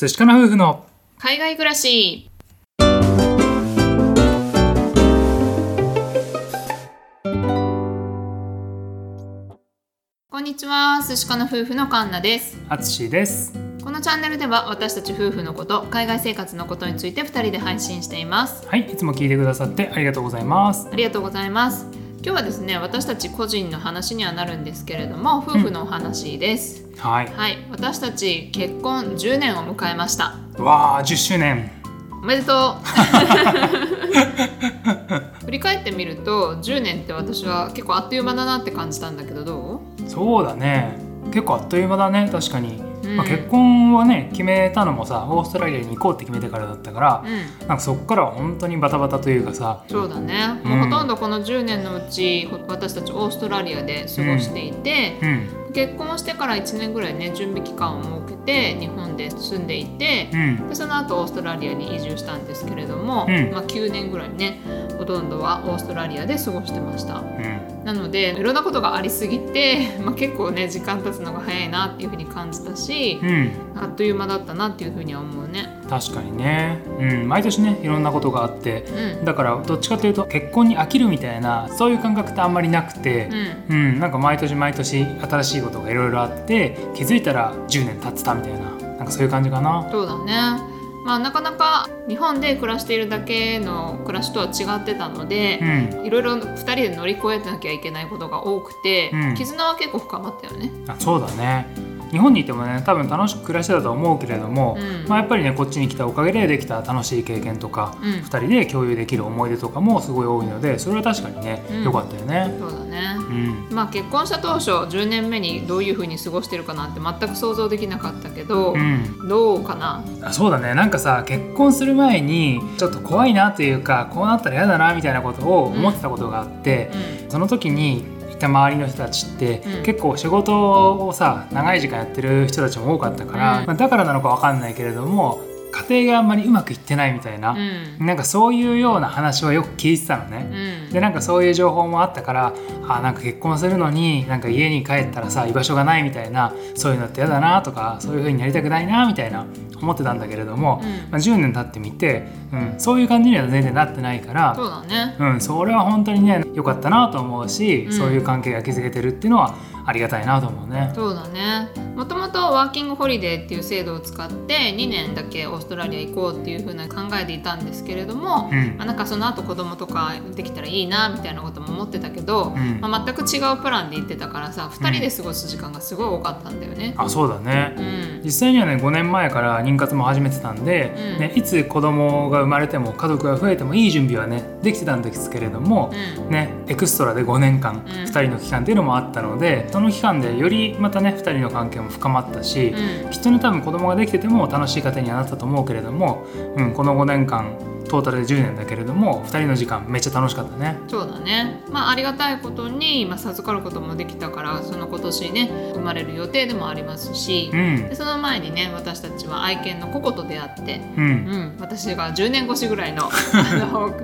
寿司かな夫婦の海外暮らし。こんにちは。寿司かな夫婦のカンナです。あつしです。このチャンネルでは私たち夫婦のこと海外生活のことについて2人で配信しています。はいいつも聞いてくださってありがとうございます。ありがとうございます今日はですね私たち個人の話にはなるんですけれども夫婦のお話です、はい。はい。私たち結婚10年を迎えました。わあ10周年。おめでとう。振り返ってみると10年って私は結構あっという間だなって感じたんだけどどそうだね。結構あっという間だね確かに、うん。まあ、結婚はね決めたのもさオーストラリアに行こうって決めてからだったからう、うん。なんかそっからは本当にバタバタというかさそうだね、うん。もうほとんどこの10年のうち私たちオーストラリアで過ごしていて、うん。結婚してから1年ぐらいね準備期間を設けて日本で住んでいてう、ん。でその後オーストラリアに移住したんですけれども、うん。まあ、9年ぐらいねほとんどはオーストラリアで過ごしてました。うんなのでいろんなことがありすぎて、まあ、結構ね時間経つのが早いなっていうふうに感じたし、うん。あっという間だったなっていうふうには思うね。確かにね、うん、毎年ねいろんなことがあってうん。だからどっちかというと結婚に飽きるみたいなそういう感覚ってあんまりなくてう、ん。うん、なんか毎年毎年新しいことがいろいろあって気づいたら10年経ってたみたいななんかそういう感じかな。そうだねまあなかなか日本で暮らしているだけの暮らしとは違ってたのでう、ん、いろいろ2人で乗り越えなきゃいけないことが多くて、うん。絆は結構深まったよね。あそうだね日本にいてもね多分楽しく暮らしてたと思うけれども、うん。まあ、やっぱりねこっちに来たおかげでできた楽しい経験とか、うん。2人で共有できる思い出とかもすごい多いのでそれは確かにねうん。良、かったよね。そうだね。うん。まあ結婚した当初10年目にどういうふうに過ごしてるかなんて全く想像できなかったけど、うん、どうかな？あそうだね。なんかさ結婚する前にちょっと怖いなというかこうなったら嫌だなみたいなことを思ってたことがあって、うその時にいた周りの人たちって、うん。結構仕事をさ長い時間やってる人たちも多かったから、うん。まあ、だからなのかわかんないけれども家庭があんまりうまくいってないみたいな、んうん。なんかそういうような話はよく聞いてたのうね。ん。でなんかそういう情報もあったからあなんか結婚するのになんか家に帰ったらさ居場所がないみたいなそういうのって嫌だなとかそういう風になりたくないなみたいな思ってたんだけれども、うん。まあ、10年経ってみて、うん、そういう感じには全然なってないからそうだね。うん、それは本当にね良かったなと思うし、うん。そういう関係が築けてるっていうのはありがたいなと思うね。そうだね。もともとワーキングホリデーっていう制度を使って2年だけオーストラリア行こうっていう風な考えでいたんですけれども、うん。まあ、なんかその後子供とかできたらいいなみたいなことも思ってたけど、うん。まあ、全く違うプランで行ってたからさ2人で過ごす時間がすごい多かったんだよね。あそうだね、うん。実際にはね5年前から妊活も始めてたんで、うん。ね、いつ子供が生まれても家族が増えてもいい準備はねできてたんですけれども、うん。ね、エクストラで5年間、ん。2人の期間っていうのもあったのでその期間でよりまたね2人の関係も深まったし、うん。きっとね多分子供ができてても楽しい家庭にはなったと思うけれども、うん、この5年間トータルで10年だけれども2人の時間めっちゃ楽しかったね。そうだね、まあ、ありがたいことに、まあ、授かることもできたからその今年ね生まれる予定でもありますし、うん。でその前にね私たちは愛犬のココと出会って、うん。うん、私が10年越しぐらいの あの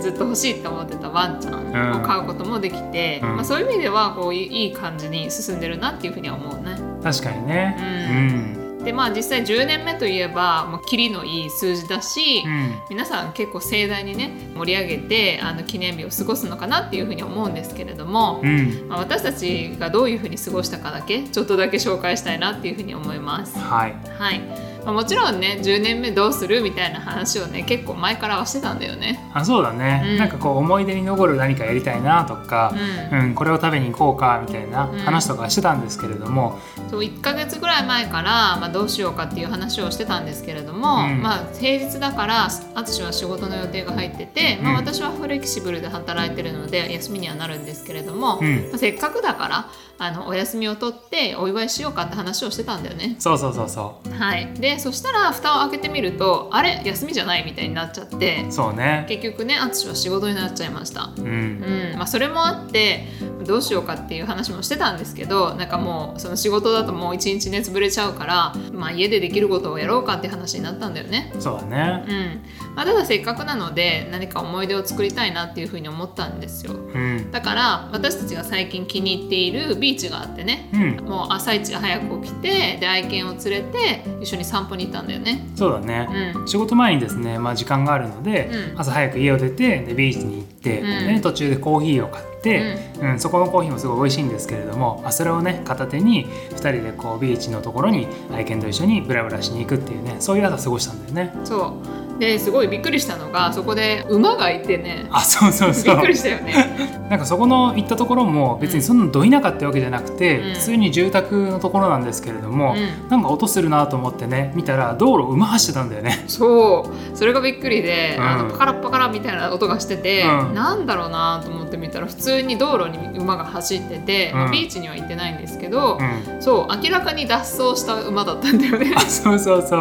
ずっと欲しいって思ってたワンちゃんを飼うこともできて、うんまあ、そういう意味ではこういいいい感じに進んでるなっていうふうには思うね。確かにね。うんでまあ実際10年目といえば、まあ、キリのいい数字だし、うん。皆さん結構盛大にね盛り上げてあの記念日を過ごすのかなっていうふうに思うんですけれども、うん。まあ、私たちがどういうふうに過ごしたかだけちょっとだけ紹介したいなっていうふうに思います。はい。はい。まあ、もちろんね10年目どうするみたいな話をね結構前からはしてたんだよね。あそうだね、うん。なんかこう思い出に残る何かやりたいなとか、ううんこれを食べに行こうかみたいなうん。話とかしてたんですけれども、そう1ヶ月ぐらい前から、まあ、どうしようかっていう話をしてたんですけれども、うん。まあ、平日だから淳は仕事の予定が入ってて、まあ、うん私はフレキシブルで働いてるので休みにはなるんですけれども、うん。まあ、せっかくだからあのお休みを取ってお祝いしようかって話をしてたんだよね。そうそうそうそはい、でそしたら蓋を開けてみるとあれ？休みじゃないみたいになっちゃってうそうね。結局ね淳は仕事になっちゃいました。うん。うん。まあ、それもあってどうしようかっていう話もしてたんですけどなんかもうその仕事だともう一日ね潰れちゃうから、まあ、家でできることをやろうかって話になったんだよね。そうだね。うん。まあ、ただせっかくなので何か思い出を作りたいなっていうふうに思ったんですよ。うん。だから私たちが最近気に入っているビビーチがあってね。うん。もう朝一早く起きてで愛犬を連れて一緒に散歩に行ったんだよね。そうだね、うん。仕事前にですね、まあ、時間があるので、うん。朝早く家を出てでビーチに行で途中でコーヒーを買って、うん。そこのコーヒーもすごい美味しいんですけれども、まあ、それをね片手に2人でこうビーチのところに愛犬と一緒にブラブラしに行くっていうねそういう朝過ごしたんだよね。そうですごいびっくりしたのがそこで馬がいてね。あそうそうびそう。っくりしたよね。なんかそこの行ったところも別にそんなど田舎ってわけじゃなくて、うん。普通に住宅のところなんですけれども、うん。なんか音するなと思ってね見たら道路馬走ってたんだよね。そう。それがびっくりで、うん。あのパカラパカラみたいな音がしてて、うん。なんだろうなと思ってみたら普通に道路に馬が走ってて、まビーチには行ってないんですけど、うん。そう明らかに脱走した馬だったんだよね。あそうそうそう。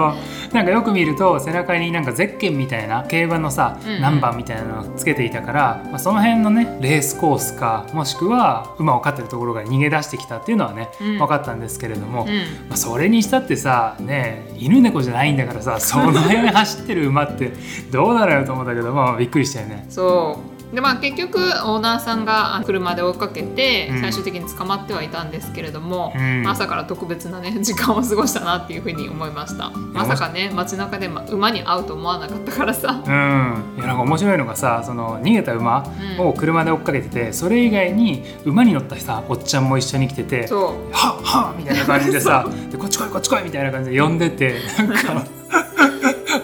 なんかよく見ると背中になんかゼッケンみたいな競馬のさ、うんうん。ナンバーみたいなのをつけていたから、まあ、その辺のねレースコースかもしくは馬を飼ってるところから逃げ出してきたっていうのはね、うん。分かったんですけれども、うん。まあ、それにしたってさね犬猫じゃないんだからさその辺走ってる馬ってどうなのよと思ったけどまあびっくりしたよね。そうでまあ結局オーナーさんがあ車で追いかけてうん。最終的に捕まってはいたんですけれども、うん。まあ朝から特別なね 時間を過ごしたなっていうふうに思いました。まさかね街中でま馬に会うと思わなかったからさ。うん、いやなんか面白いのがさその逃げた馬うん。を車で追っかけてて、それ以外に馬に乗ったさおっちゃんも一緒に来ててそう。はっはっみたいな感じでさ でこっち来いこっち来いみたいな感じで呼んでてなんか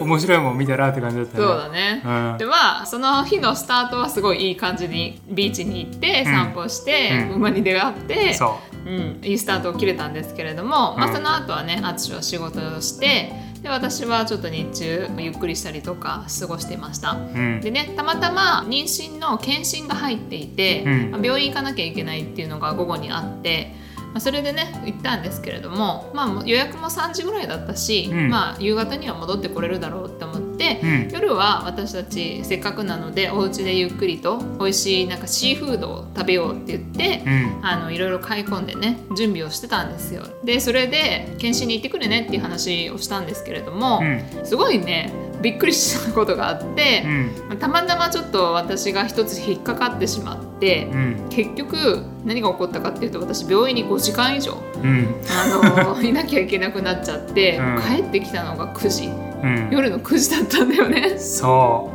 面白いもん見たらって感じだったそう。だね、うん。でまあその日のスタートはすごいいい感じにビーチに行ってうん。散歩して、うん。馬に出会って、そう。ん、いいスタートを切れたんですけれども、まあ、うんその後はね淳は仕事をしてで私はちょっと日中ゆっくりしたりとか過ごしていました。う、うん。でねたまたま妊娠の検診が入っていて、うん。まあ病院行かなきゃいけないっていうのが午後にあって、まあ、それでね行ったんですけれども、まあ、予約も3時ぐらいだったし、うん。まあ、夕方には戻ってこれるだろうって思って、うん。夜は私たちせっかくなのでお家でゆっくりと美味しいなんかシーフードを食べようって言って、うん。あのいろいろ買い込んでね準備をしてたんですよ。でそれで検診に行ってくるねっていう話をしたんですけれども、うん。すごいねびっくりしたことがあってう、ん。たまたまちょっと私が一つ引っかかってしまって、うん。結局何が起こったかっていうと私病院に5時間以上うん。あの いなきゃいけなくなっちゃって、うん。帰ってきたのが9時。うん。夜の9時だったんだよね。そ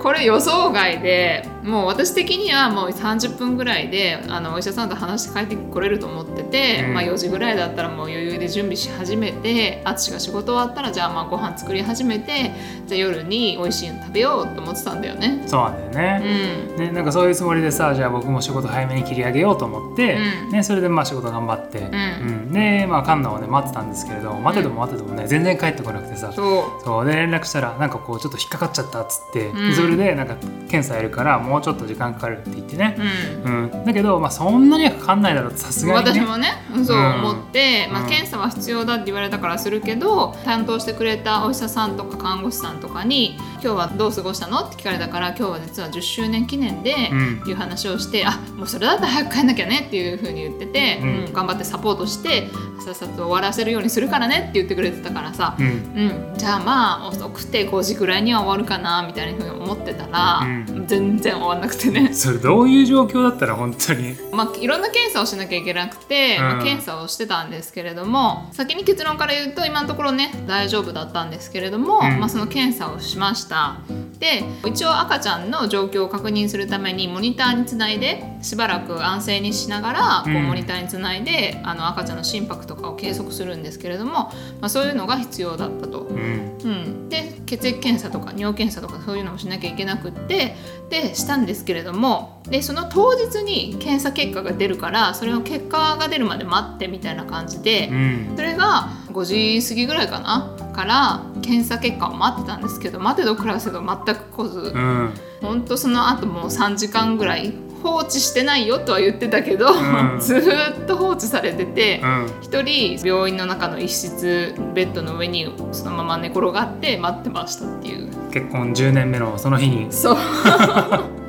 これ予想外でもう私的にはもう30分ぐらいであのお医者さんと話して帰ってこれると思ってて、うん。まあ、4時ぐらいだったらもう余裕で準備し始めて淳が仕事終わったらじゃあまあご飯作り始めてじゃあ夜に美味しいの食べようと思ってたんだよね。うそうなんだようね。ん。ね、なんかそういうつもりでさじゃあ僕も仕事早めに切り上げようと思って、うん。ね、それでまあ仕事頑張って、ん。うん。で、まあ、カンナをね待ってたんですけれど待てても待っててもね全然帰ってこなくてさ。そう。そう。で連絡したらなんかこうちょっと引っかかっちゃったっつって、うん。それでなんか検査やるからもうちょっと時間かかるって言ってね、うん。うん。だけど、まあ、そんなにはかかんないだろうとさすがにね。私もねそううん思って、まあ、うん。検査は必要だって言われたからするけど担当してくれたお医者さんとか看護師さんとかに「今日はどう過ごしたの?」って聞かれたから今日は実は10周年記念で、うん。いう話をして「あもうそれだったら早く帰んなきゃね」っていうふうに言ってて、うん。うん頑張ってサポートしてさっさと終わらせるようにするからねって言ってくれてたからさ、うん。うん、じゃあまあ遅くて5時ぐらいには終わるかなみたいなふうに思ってたら、う全然終わんなくてね。それどういう状況だったら本当に。まあ、いろんな検査をしなきゃいけなくて、検査をしてたんですけれども先に結論から言うと今のところね大丈夫だったんですけれども、うん。まあ、その検査をしましたで一応赤ちゃんの状況を確認するためにモニターにつないでしばらく安静にしながらこううん。モニターにつないで、あの赤ちゃんの心拍とかを計測するんですけれども、まあ、そういうのが必要だったと。うん。うん、で血液検査とか尿検査とかそういうのもしなきゃいけなくってでしたんですけれどもでその当日に検査結果が出るからそれの結果が出るまで待ってみたいな感じで、うん。それが5時過ぎぐらいかなから検査結果を待ってたんですけど待てど暮らせど全く来ず、うん。ほんとその後もう3時間ぐらい放置してないよとは言ってたけど、うん。ずーっと放置されてて。うん。一人病院の中の一室ベッドの上にそのまま寝転がって待ってましたっていう。結婚10年目のその日に。そう。うん、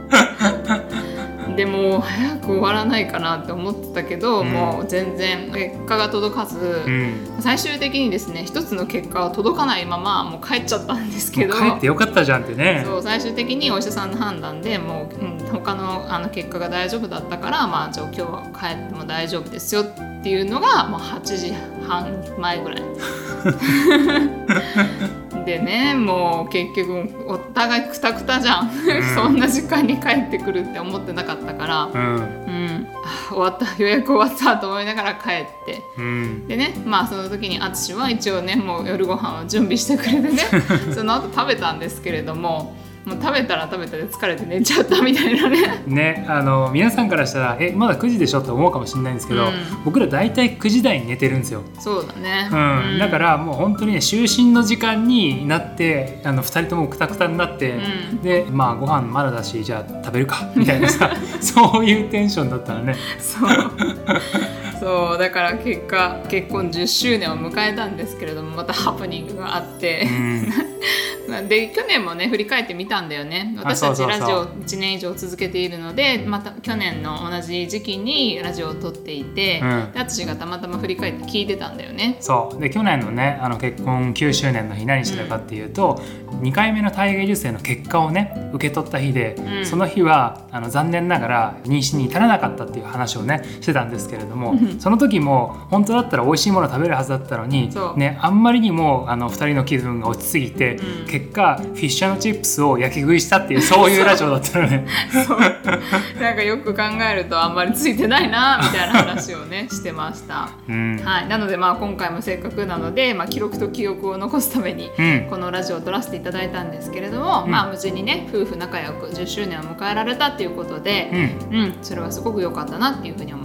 でも早く終わらないかなって思ってたけど、うん。もう全然結果が届かず、うん。最終的にですね一つの結果は届かないままもう帰っちゃったんですけど。帰ってよかったじゃんってね。そう最終的にお医者さんの判断でもう、うん、他のあの結果が大丈夫だったから、まあ、じゃあ今日は帰っても大丈夫ですよっていうのがもう8時半前ぐらい。でねもう結局お互いくたくたじゃん、そんな時間に帰ってくるって思ってなかったから、うん。うん、あ終わった 予約終わったと思いながら帰って。うん。でねまあその時に淳は一応ねもう夜ご飯を準備してくれてね その後食べたんですけれどももう食べたら食べたで疲れて寝ちゃったみたいなね。ねあの皆さんからしたらえまだ9時でしょって思うかもしれないんですけど、うん。僕ら大体9時台に寝てるんですよ、そうだね、うん。だからもう本当にね就寝の時間になってあの2人ともくたくたになって、うん。でまあご飯まだだしじゃあ食べるか みたいなさ そういうテンションだったらね。そう。そうだから結果結婚10周年を迎えたんですけれどもまたハプニングがあって。う、んで去年もね振り返ってみたんだよね。私たちラジオ1年以上続けているのでまた去年の同じ時期にラジオを撮っていて、うん。がたまたま振り返って聞いてたんだよね。そう。で去年のねあの結婚9周年の日何してたかっていうと、2回目の体外受精の結果をね受け取った日で、うん。その日はあの残念ながら妊娠に至らなかったっていう話をねしてたんですけれども、うん。その時も本当だったら美味しいもの食べるはずだったのにね、あんまりにもあの2人の気分が落ちすぎて、うん結果フィッシュチップスを焼き食いしたっていうそういうラジオだったのね。なんかよく考えるとあんまりついてないなみたいな話をねしてました。うん。はい、なのでまあ今回もせっかくなので、まあ、記録と記憶を残すためにうん。このラジオを撮らせていただいたんですけれども、うん。まあ無事にね夫婦仲良く10周年を迎えられたっていうことで、うん。うん、それはすごく良かったなっていうふうに思います。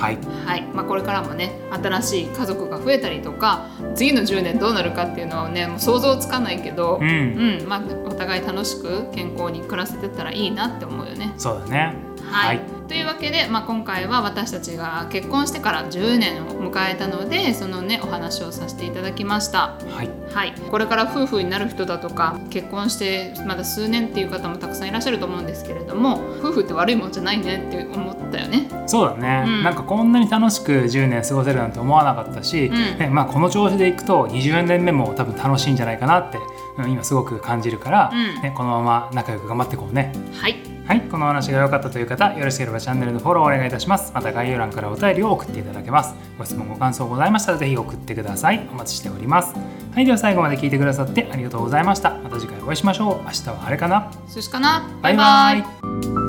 はい。はい。まあ、これからもね新しい家族が増えたりとか次の10年どうなるかっていうのはねもう想像つかないけど、うん。うん。まあ、お互い楽しく健康に暮らせてったらいいなって思うよね。そうだね。はい、はい。というわけで、まあ、今回は私たちが結婚してから10年を迎えたのでそのねお話をさせていただきました。はい。はい、これから夫婦になる人だとか結婚してまだ数年っていう方もたくさんいらっしゃると思うんですけれども夫婦って悪いもんじゃないねって思ったよね。そうだね、うん。なんかこんなに楽しく10年過ごせるなんて思わなかったし、うん。ねまあ、この調子でいくと20年目も多分楽しいんじゃないかなって、うん今すごく感じるから、うん。ね、このまま仲良く頑張っていこうね。はいはい、このお話が良かったという方、よろしければチャンネルのフォローお願いいたします。また概要欄からお便りを送っていただけます。ご質問、ご感想ございましたらぜひ送ってください。お待ちしております。はい、では最後まで聞いてくださってありがとうございました。また次回お会いしましょう。明日はあれかな？寿司かな？バイバイ